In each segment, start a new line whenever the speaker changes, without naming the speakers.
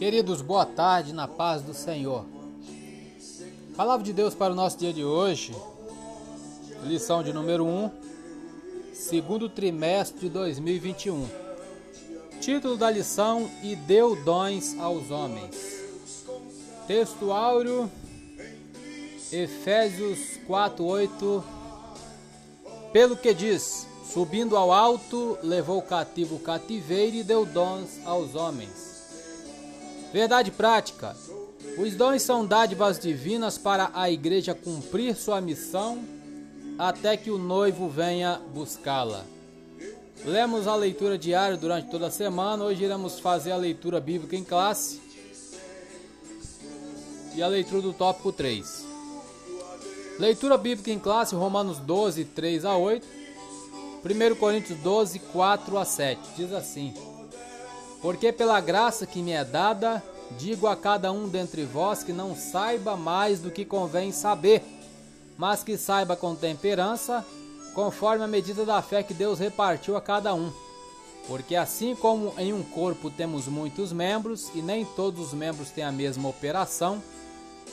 Queridos, boa tarde na paz do Senhor. Palavra de Deus para o nosso dia de hoje, lição de número 1, segundo trimestre de 2021. Título da lição: E deu dons aos homens. Texto áureo, Efésios 4, 8. Pelo que diz: Subindo ao alto, levou cativo o cativeiro e deu dons aos homens. Verdade prática: os dons são dádivas divinas para a igreja cumprir sua missão até que o noivo venha buscá-la. Lemos a leitura diária durante toda a semana. Hoje iremos fazer a leitura bíblica em classe e a leitura do tópico 3. Leitura bíblica em classe, Romanos 12, 3 a 8. 1 Coríntios 12, 4 a 7. Diz assim: Porque pela graça que me é dada, digo a cada um dentre vós que não saiba mais do que convém saber, mas que saiba com temperança, conforme a medida da fé que Deus repartiu a cada um. Porque assim como em um corpo temos muitos membros e nem todos os membros têm a mesma operação,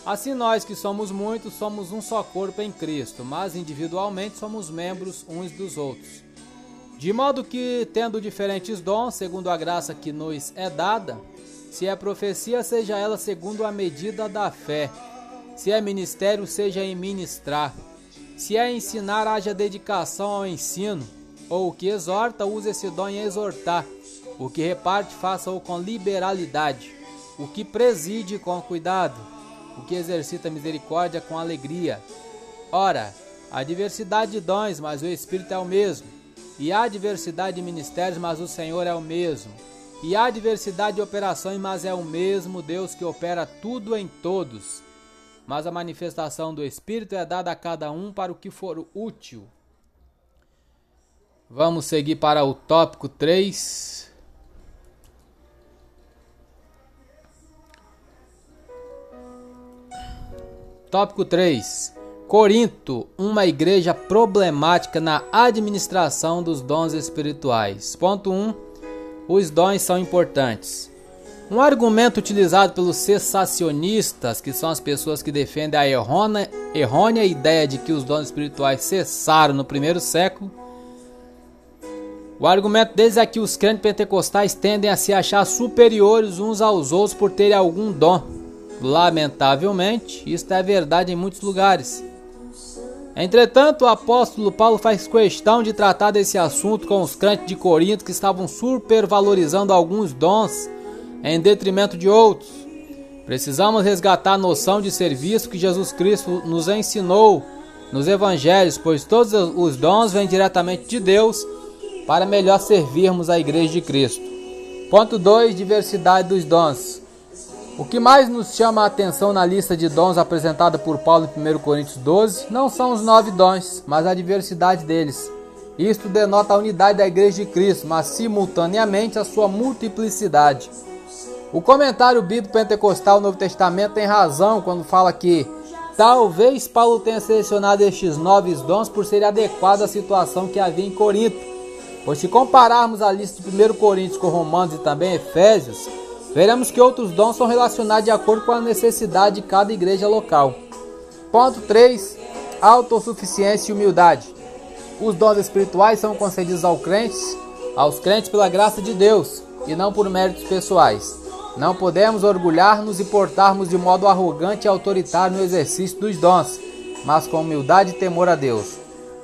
assim nós que somos muitos somos um só corpo em Cristo, mas individualmente somos membros uns dos outros. De modo que, tendo diferentes dons, segundo a graça que nos é dada, se é profecia, seja ela segundo a medida da fé. Se é ministério, seja em ministrar. Se é ensinar, haja dedicação ao ensino. Ou o que exorta, use esse dom em exortar. O que reparte, faça-o com liberalidade. O que preside, com cuidado. O que exercita misericórdia, com alegria. Ora, há diversidade de dons, mas o Espírito é o mesmo. E há diversidade de ministérios, mas o Senhor é o mesmo. E há diversidade de operações, mas é o mesmo Deus que opera tudo em todos. Mas a manifestação do Espírito é dada a cada um para o que for útil. Vamos seguir para o tópico 3. Tópico 3. Corinto, uma igreja problemática na administração dos dons espirituais. Ponto 1. Os dons são importantes. Um argumento utilizado pelos cessacionistas, que são as pessoas que defendem a errônea, errônea ideia de que os dons espirituais cessaram no primeiro século, o argumento deles é que os crentes pentecostais tendem a se achar superiores uns aos outros por terem algum dom. Lamentavelmente, isso é verdade em muitos lugares. Entretanto, o apóstolo Paulo faz questão de tratar desse assunto com os crentes de Corinto que estavam supervalorizando alguns dons em detrimento de outros. Precisamos resgatar a noção de serviço que Jesus Cristo nos ensinou nos evangelhos, pois todos os dons vêm diretamente de Deus para melhor servirmos a igreja de Cristo. Ponto 2: diversidade dos dons. O que mais nos chama a atenção na lista de dons apresentada por Paulo em 1 Coríntios 12 não são os nove dons, mas a diversidade deles. Isto denota a unidade da Igreja de Cristo, mas simultaneamente a sua multiplicidade. O comentário bíblico pentecostal do Novo Testamento tem razão quando fala que talvez Paulo tenha selecionado estes nove dons por serem adequados à situação que havia em Corinto. Pois se compararmos a lista de 1 Coríntios com Romanos e também Efésios, Veremos que outros dons são relacionados de acordo com a necessidade de cada igreja local. Ponto 3. Autossuficiência e humildade. Os dons espirituais são concedidos aos crentes, aos crentes pela graça de Deus e não por méritos pessoais. Não podemos orgulhar-nos e portarmos de modo arrogante e autoritário no exercício dos dons, mas com humildade e temor a Deus.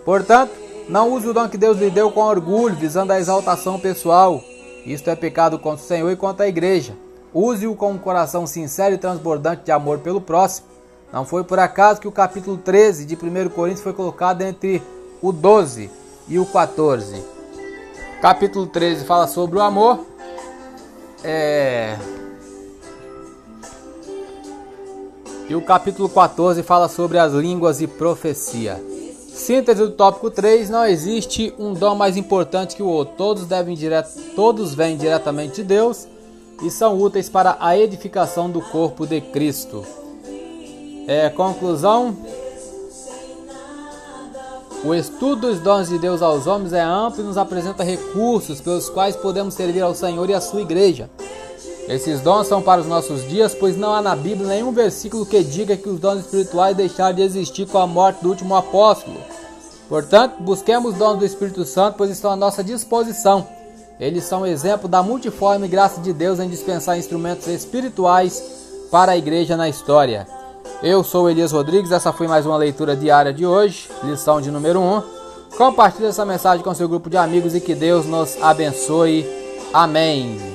Portanto, não use o dom que Deus lhe deu com orgulho, visando a exaltação pessoal. Isto é pecado contra o Senhor e contra a igreja. Use-o com um coração sincero e transbordante de amor pelo próximo. Não foi por acaso que o capítulo 13 de 1 Coríntios foi colocado entre o 12 e o 14. Capítulo 13 fala sobre o amor. É... E o capítulo 14 fala sobre as línguas e profecia. Síntese do tópico 3: não existe um dom mais importante que o outro. Todos devem direto, todos vêm diretamente de Deus e são úteis para a edificação do corpo de Cristo. É, conclusão: o estudo dos dons de Deus aos homens é amplo e nos apresenta recursos pelos quais podemos servir ao Senhor e à sua igreja. Esses dons são para os nossos dias, pois não há na Bíblia nenhum versículo que diga que os dons espirituais deixaram de existir com a morte do último apóstolo. Portanto, busquemos os dons do Espírito Santo, pois estão à nossa disposição. Eles são exemplo da multiforme graça de Deus em dispensar instrumentos espirituais para a igreja na história. Eu sou Elias Rodrigues, essa foi mais uma leitura diária de hoje, lição de número 1. Compartilhe essa mensagem com seu grupo de amigos e que Deus nos abençoe. Amém.